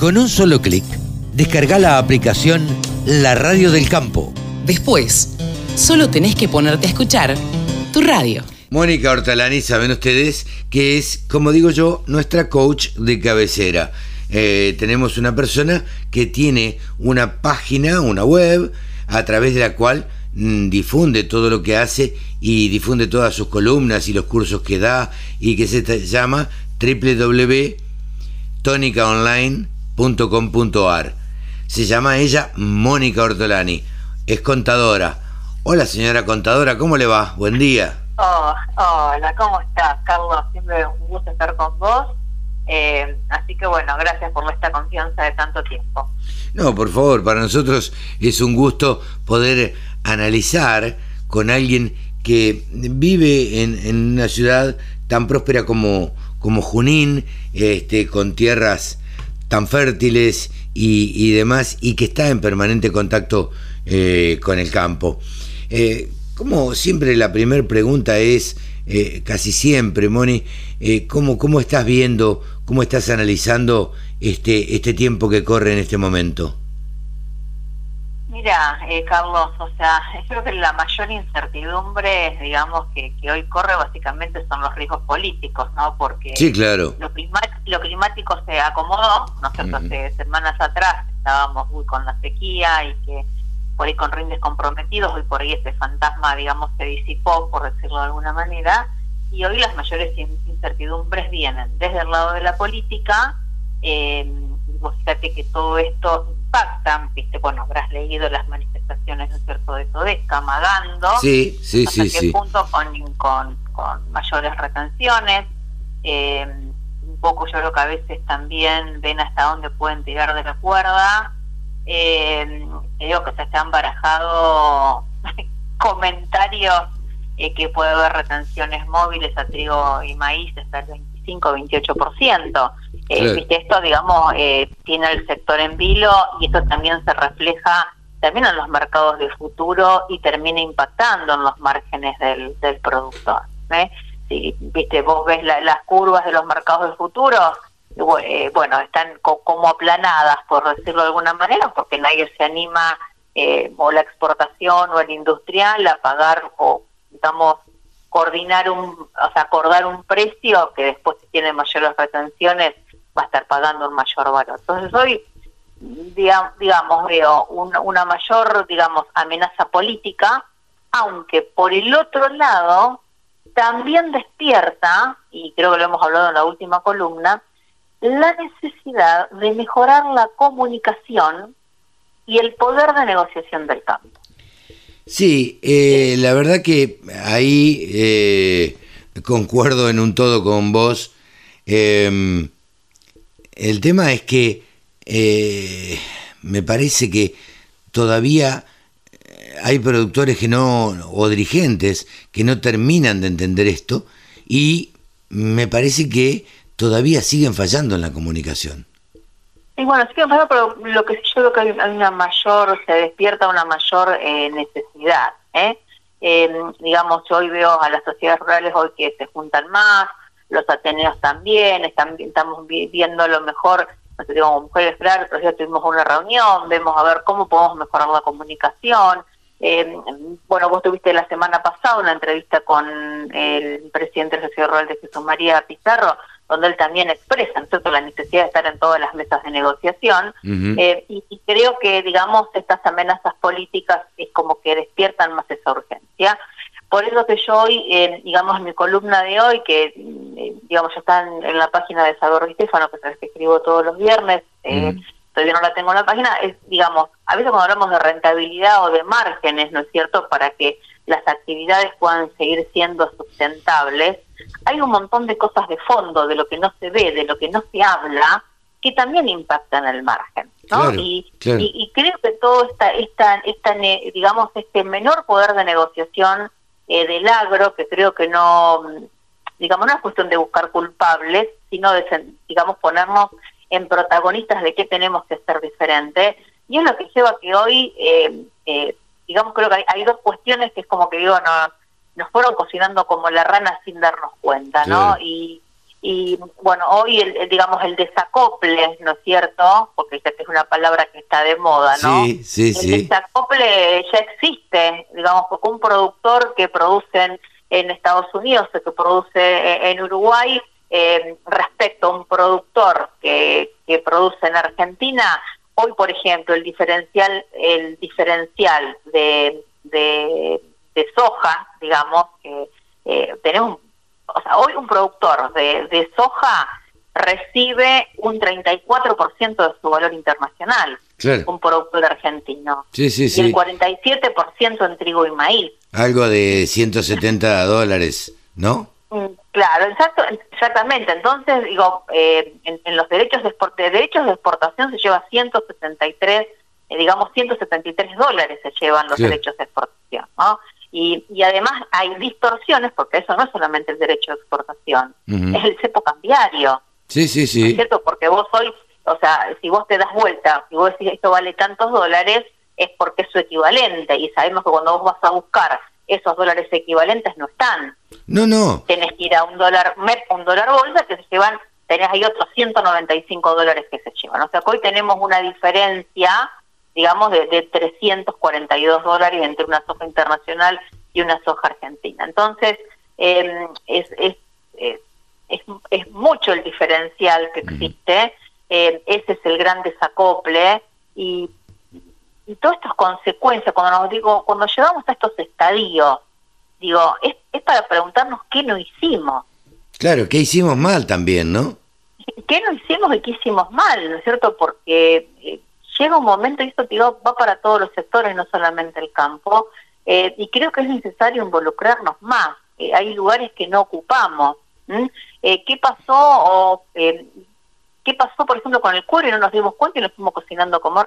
Con un solo clic, descarga la aplicación La Radio del Campo. Después, solo tenés que ponerte a escuchar tu radio. Mónica Hortalani, saben ustedes que es, como digo yo, nuestra coach de cabecera. Eh, tenemos una persona que tiene una página, una web, a través de la cual mm, difunde todo lo que hace y difunde todas sus columnas y los cursos que da y que se llama www.tonicaonline.com.ar. Se llama ella Mónica Ortolani, es contadora. Hola señora contadora, ¿cómo le va? Buen día. Oh, hola, ¿cómo estás, Carlos? Siempre un gusto estar con vos. Eh, así que bueno, gracias por esta confianza de tanto tiempo. No, por favor, para nosotros es un gusto poder analizar con alguien que vive en, una ciudad tan próspera como, como Junín, este, con tierras tan fértiles y, demás, y que está en permanente contacto eh, con el campo. Eh, como siempre la primera pregunta es, eh, casi siempre, Moni, eh, ¿cómo, ¿cómo estás viendo, cómo estás analizando este, este tiempo que corre en este momento? Mira, eh, Carlos, o sea, creo que la mayor incertidumbre, digamos, que, que, hoy corre básicamente son los riesgos políticos, ¿no? Porque sí, claro. lo, lo climático se acomodó, ¿no es cierto? Hace semanas atrás estábamos muy con la sequía y que por ahí con rindes comprometidos, hoy por ahí ese fantasma, digamos, se disipó, por decirlo de alguna manera, y hoy las mayores incertidumbres vienen desde el lado de la política, eh, fíjate que todo esto impacta, viste, bueno, habrás leído las manifestaciones, ¿no es cierto?, de Magando, sí, sí, hasta sí, qué punto con, con, con, mayores retenciones, eh, un poco yo creo que a veces también ven hasta dónde pueden tirar de la cuerda, eh, digo que se han barajado comentarios eh, que puede haber retenciones móviles a trigo y maíz hasta el 25-28%. Eh, ¿viste? Esto, digamos, eh, tiene el sector en vilo y esto también se refleja también en los mercados de futuro y termina impactando en los márgenes del, del productor. ¿eh? Si, viste, vos ves las curvas de los mercados de futuro, eh, bueno, están como aplanadas, por decirlo de alguna manera, porque nadie se anima, eh, o la exportación o el industrial, a pagar o, digamos, coordinar un, o sea, acordar un precio que después tiene mayores retenciones va a estar pagando un mayor valor. Entonces hoy, digamos, veo una, mayor, digamos, amenaza política, aunque por el otro lado también despierta, y creo que lo hemos hablado en la última columna, la necesidad de mejorar la comunicación y el poder de negociación del campo. Sí, eh, la verdad que ahí eh, concuerdo en un todo con vos. Em, el tema es que eh, me parece que todavía hay productores que no, o dirigentes que no terminan de entender esto y me parece que todavía siguen fallando en la comunicación. Y bueno, siguen fallando, pero lo que yo creo que hay una mayor, se despierta una mayor eh, necesidad. ¿eh? digamos, yo hoy veo a las sociedades rurales hoy que se juntan más, los ateneos también, están, estamos viendo lo mejor, no sé, como mujeres rurales, pero ya tuvimos una reunión, vemos a ver cómo podemos mejorar la comunicación, eh, bueno, vos tuviste la semana pasada una entrevista con el presidente de la Sociedad Rural de Jesús María Pizarro, donde él también expresa la necesidad de estar en todas las mesas de negociación. Eh, y, creo que, digamos, estas amenazas políticas es como que despiertan más esa urgencia. Por eso que yo hoy, eh, digamos, en mi columna de hoy, que, eh, digamos, ya está en, la página de Salvador Di Stefano, que es que escribo todos los viernes, todavía no la tengo en la página, es, digamos, a veces cuando hablamos de rentabilidad o de márgenes, ¿no es cierto?, para que las actividades puedan seguir siendo sustentables, hay un montón de cosas de fondo, de lo que no se ve, de lo que no se habla, que también impactan el margen. ¿no? y, y, creo que todo esta, esta, esta, digamos, este menor poder de negociación eh, del agro, que creo que no, digamos, no es cuestión de buscar culpables, sino de, digamos, ponernos en protagonistas de qué tenemos que ser diferente. Y es lo que lleva que hoy, eh, eh, digamos, creo que hay, dos cuestiones que es como que digo, no, nos fueron cocinando como la rana sin darnos cuenta, ¿no? Y, y bueno, hoy, el, digamos, el desacople, ¿no es cierto? Porque ya que es una palabra que está de moda, ¿no? Sí, sí, el sí. desacople ya existe, digamos, porque un productor que produce en, Estados Unidos o que produce en Uruguay, eh, respecto a un productor que, que produce en Argentina, hoy, por ejemplo, el diferencial, el diferencial de, de, soja, digamos, que eh, tenemos o sea, hoy un productor de, soja recibe un 34% de su valor internacional, un productor argentino. Sí, sí, sí. Y el 47% en trigo y maíz. Algo de 170 dólares, ¿no? Mm, claro, exacto, exactamente. Entonces, digo, eh, en, los derechos de, derechos de exportación se lleva 173, eh, digamos, 173 dólares se llevan los derechos de exportación, ¿no? Y, y además hay distorsiones, porque eso no es solamente el derecho de exportación, es el cepo cambiario. Sí, sí, sí. es cierto? Porque vos hoy, o sea, si vos te das vuelta y vos decís esto vale tantos dólares, es porque es su equivalente. Y sabemos que cuando vos vas a buscar esos dólares equivalentes no están. No, no. Tenés que ir a un dólar MEP, un dólar bolsa, que se llevan, tenés ahí otros 195 dólares que se llevan. O sea que hoy tenemos una diferencia digamos, de, de 342 dólares entre una soja internacional y una soja argentina. Entonces, em, es, es, es, es, mucho el diferencial que existe, em, ese es el gran desacople y, y todas estas consecuencias, cuando nos digo, cuando llegamos a estos estadios, digo, es, es para preguntarnos qué no hicimos. Claro, qué hicimos mal también, ¿no? ¿Qué no hicimos y qué hicimos mal, ¿no es cierto? Porque eh, llega un momento, y esto digo, va para todos los sectores, no solamente el campo, eh, y creo que es necesario involucrarnos más. Eh, hay lugares que no ocupamos. Eh, ¿Qué pasó? O, ¿Qué pasó, por ejemplo, con el cuero y no nos dimos cuenta y nos fuimos cocinando como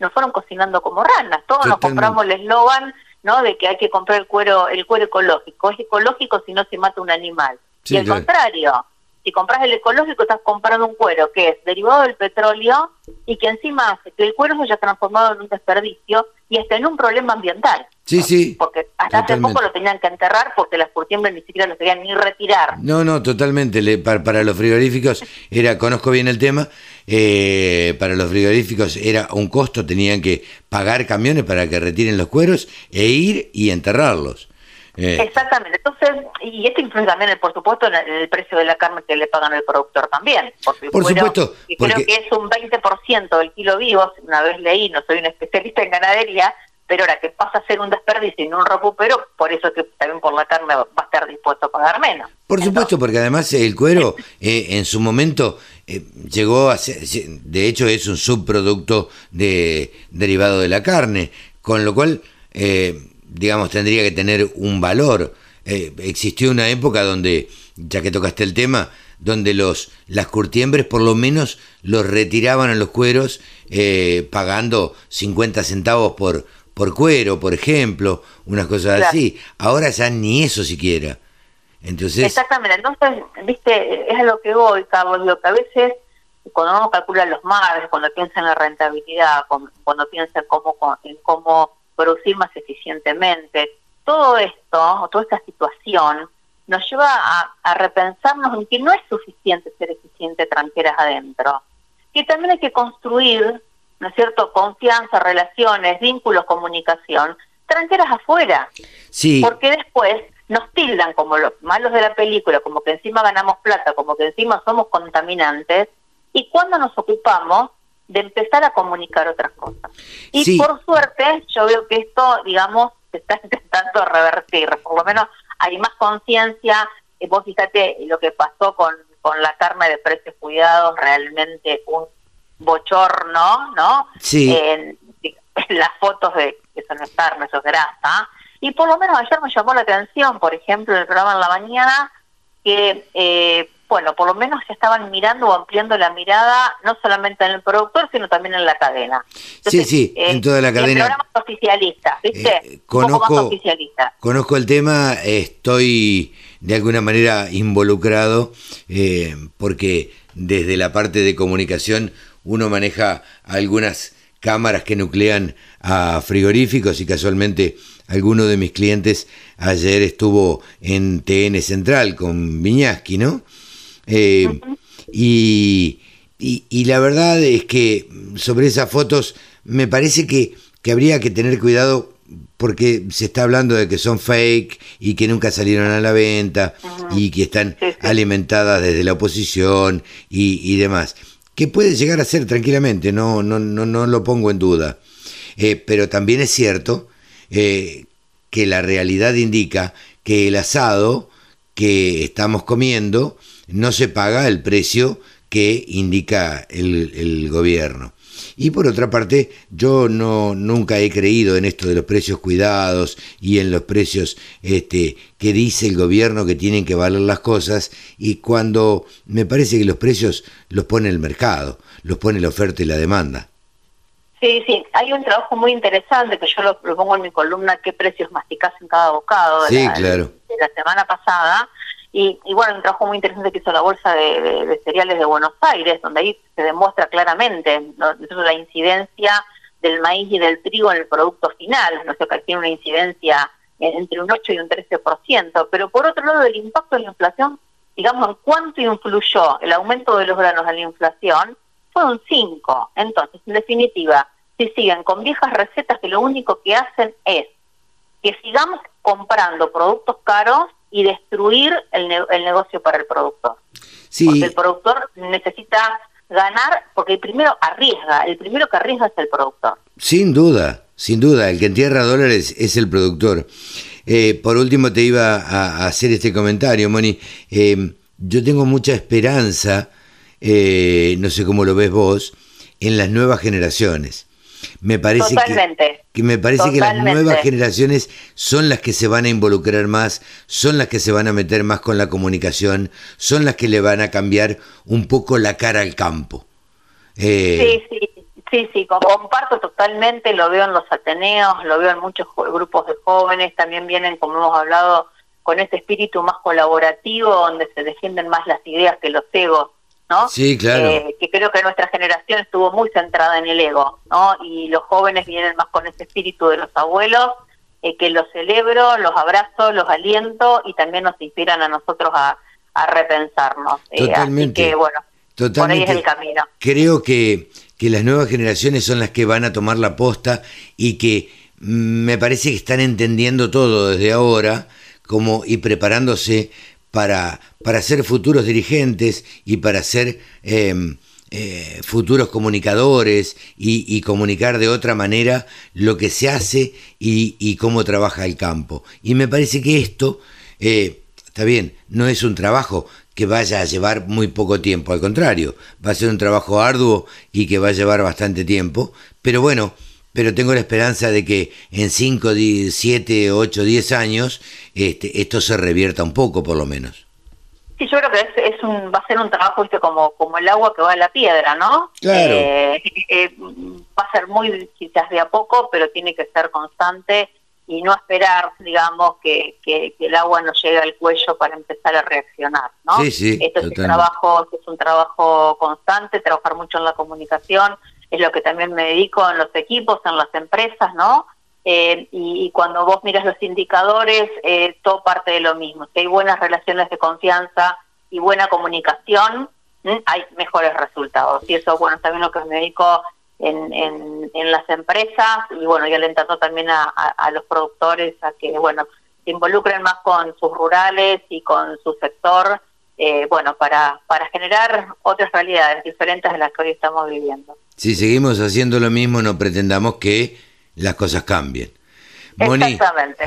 nos fueron cocinando como ranas? Todos nos compramos el eslogan ¿no? de que hay que comprar el cuero el cuero ecológico. Es ecológico si no se mata un animal. y al contrario, si compras el ecológico estás comprando un cuero que es derivado del petróleo y que encima hace que el cuero se haya transformado en un desperdicio y está en un problema ambiental. Sí, sí. Porque hasta hace poco lo tenían que enterrar porque las curtiembres ni siquiera lo querían ni retirar. No, no, totalmente. Le, para, los frigoríficos, era conozco bien el tema, eh, para los frigoríficos era un costo, tenían que pagar camiones para que retiren los cueros e ir y enterrarlos. Eh. Exactamente. Entonces, y esto influye también, por supuesto, en el precio de la carne que le pagan al productor también. Porque por supuesto. Creo que es un 20% del kilo vivo, una vez leí, no soy un especialista en ganadería, pero ahora que pasa a ser un desperdicio y no un recupero, por eso que también por la carne va a estar dispuesto a pagar menos. Por supuesto, porque además el cuero eh, en su momento eh, llegó a ser, de hecho es un subproducto de derivado de la carne, con lo cual... Eh, digamos, tendría que tener un valor. Eh, existió una época donde, ya que tocaste el tema, donde los las curtiembres por lo menos los retiraban a los cueros eh, pagando 50 centavos por, por cuero, por ejemplo, unas cosas así. Ahora ya ni eso siquiera. Entonces... Exactamente, entonces, viste, es a lo que voy, Carlos, lo que a veces cuando uno calcula los mares, cuando piensa en la rentabilidad, cuando piensa en cómo, en cómo producir más eficientemente. Todo esto, toda esta situación, nos lleva a, repensarnos en que no es suficiente ser eficiente tranqueras adentro, que también hay que construir, ¿no es cierto?, confianza, relaciones, vínculos, comunicación, tranqueras afuera. Sí. Porque después nos tildan como los malos de la película, como que encima ganamos plata, como que encima somos contaminantes, y cuando nos ocupamos de empezar a comunicar otras cosas. Y por suerte, yo veo que esto, digamos, se está intentando revertir, por lo menos hay más conciencia, eh, vos fíjate lo que pasó con, con la carne de precios cuidados, realmente un bochorno, ¿no? Sí. En, las fotos de que eso no es carne, eso es grasa. Y por lo menos ayer me llamó la atención, por ejemplo, en el programa en la mañana, que eh, bueno, por lo menos se estaban mirando o ampliando la mirada, no solamente en el productor, sino también en la cadena. sí, sí, en toda la cadena. programas oficialistas, ¿viste? Eh, conozco, conozco el tema, estoy de alguna manera involucrado, eh, porque desde la parte de comunicación uno maneja algunas cámaras que nuclean a frigoríficos y casualmente alguno de mis clientes ayer estuvo en TN Central con Viñaski, ¿no? Eh, y, y, la verdad es que sobre esas fotos me parece que, que habría que tener cuidado porque se está hablando de que son fake y que nunca salieron a la venta y que están alimentadas desde la oposición y, y, demás. Que puede llegar a ser tranquilamente, no, no, no, no lo pongo en duda. Eh, pero también es cierto eh, que la realidad indica que el asado que estamos comiendo no se paga el precio que indica el, gobierno. Y por otra parte, yo no nunca he creído en esto de los precios cuidados y en los precios este, que dice el gobierno que tienen que valer las cosas y cuando me parece que los precios los pone el mercado, los pone la oferta y la demanda. Sí, sí, hay un trabajo muy interesante que yo lo propongo en mi columna, qué precios masticás en cada bocado sí, claro. de la semana pasada, y, bueno, un trabajo muy interesante que hizo la Bolsa de, Cereales de Buenos Aires, donde ahí se demuestra claramente la incidencia del maíz y del trigo en el producto final, no sé, que tiene una incidencia entre un 8 y un 13%, pero por otro lado el impacto de la inflación, digamos, en cuánto influyó el aumento de los granos a la inflación, fue un 5. Entonces, en definitiva, si siguen con viejas recetas que lo único que hacen es que sigamos comprando productos caros y destruir el, el negocio para el productor. Sí. Porque el productor necesita ganar, porque el primero arriesga, el primero que arriesga es el productor. Sin duda, sin duda, el que entierra dólares es el productor. Eh, por último te iba a, hacer este comentario, Moni. Eh, yo tengo mucha esperanza, eh, no sé cómo lo ves vos, en las nuevas generaciones. Me parece que, me parece que las nuevas generaciones son las que se van a involucrar más, son las que se van a meter más con la comunicación, son las que le van a cambiar un poco la cara al campo. Eh, sí, sí, sí, sí, comparto totalmente, lo veo en los Ateneos, lo veo en muchos grupos de jóvenes, también vienen, como hemos hablado, con ese espíritu más colaborativo, donde se defienden más las ideas que los egos Sí, claro. Eh, que creo que nuestra generación estuvo muy centrada en el ego, ¿no? Y los jóvenes vienen más con ese espíritu de los abuelos, eh, que los celebro, los abrazo, los aliento y también nos inspiran a nosotros a, repensarnos. Eh, Totalmente. que, bueno, por ahí es el camino. Creo que, que las nuevas generaciones son las que van a tomar la posta y que mm, me parece que están entendiendo todo desde ahora como y preparándose para, para ser futuros dirigentes y para ser em, eh, futuros comunicadores y, comunicar de otra manera lo que se hace y, cómo trabaja el campo. Y me parece que esto, eh, está bien, no es un trabajo que vaya a llevar muy poco tiempo, al contrario, va a ser un trabajo arduo y que va a llevar bastante tiempo, pero bueno, pero tengo la esperanza de que en 5, 7, 8, 10 años este, esto se revierta un poco por lo menos. Sí, yo creo que es, un, va a ser un trabajo como, como el agua que va a la piedra, ¿no? Claro. Eh, eh, va a ser muy quizás de a poco, pero tiene que ser constante y no esperar, digamos, que, que, el agua nos llegue al cuello para empezar a reaccionar, ¿no? Sí, sí, Esto es un trabajo, es un trabajo constante, trabajar mucho en la comunicación, es lo que también me dedico en los equipos, en las empresas, ¿no? Eh, y, cuando vos miras los indicadores, eh, todo parte de lo mismo. Si hay buenas relaciones de confianza y buena comunicación, hay mejores resultados. Y eso, bueno, también lo que me dedico en, en, las empresas y, bueno, y alentando también a, los productores a que, bueno, se involucren más con sus rurales y con su sector, eh, bueno, para, para generar otras realidades diferentes de las que hoy estamos viviendo. Si seguimos haciendo lo mismo, no pretendamos que las cosas cambien. Moni,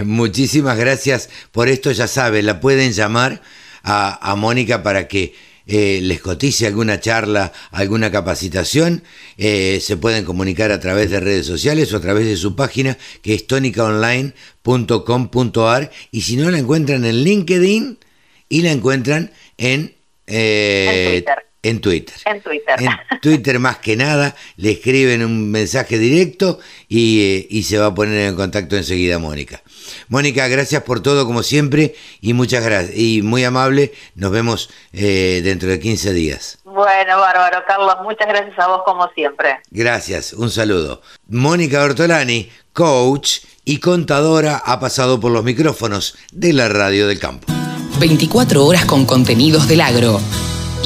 muchísimas gracias por esto. Ya sabe, la pueden llamar a, Mónica para que eh, les cotice alguna charla, alguna capacitación. Eh, se pueden comunicar a través de redes sociales o a través de su página que es tonicaonline.com.ar y si no la encuentran en LinkedIn y la encuentran en, eh, en Twitter. En Twitter. En Twitter más que nada, le escriben un mensaje directo y, eh, se va a poner en contacto enseguida Mónica. Mónica, gracias por todo como siempre y muchas gracias. Y muy amable, nos vemos eh, dentro de 15 días. Bueno, bárbaro, Carlos, muchas gracias a vos como siempre. Gracias, un saludo. Mónica Ortolani, coach y contadora, ha pasado por los micrófonos de la Radio del Campo. 24 horas con contenidos del agro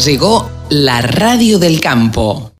Llegó la radio del campo.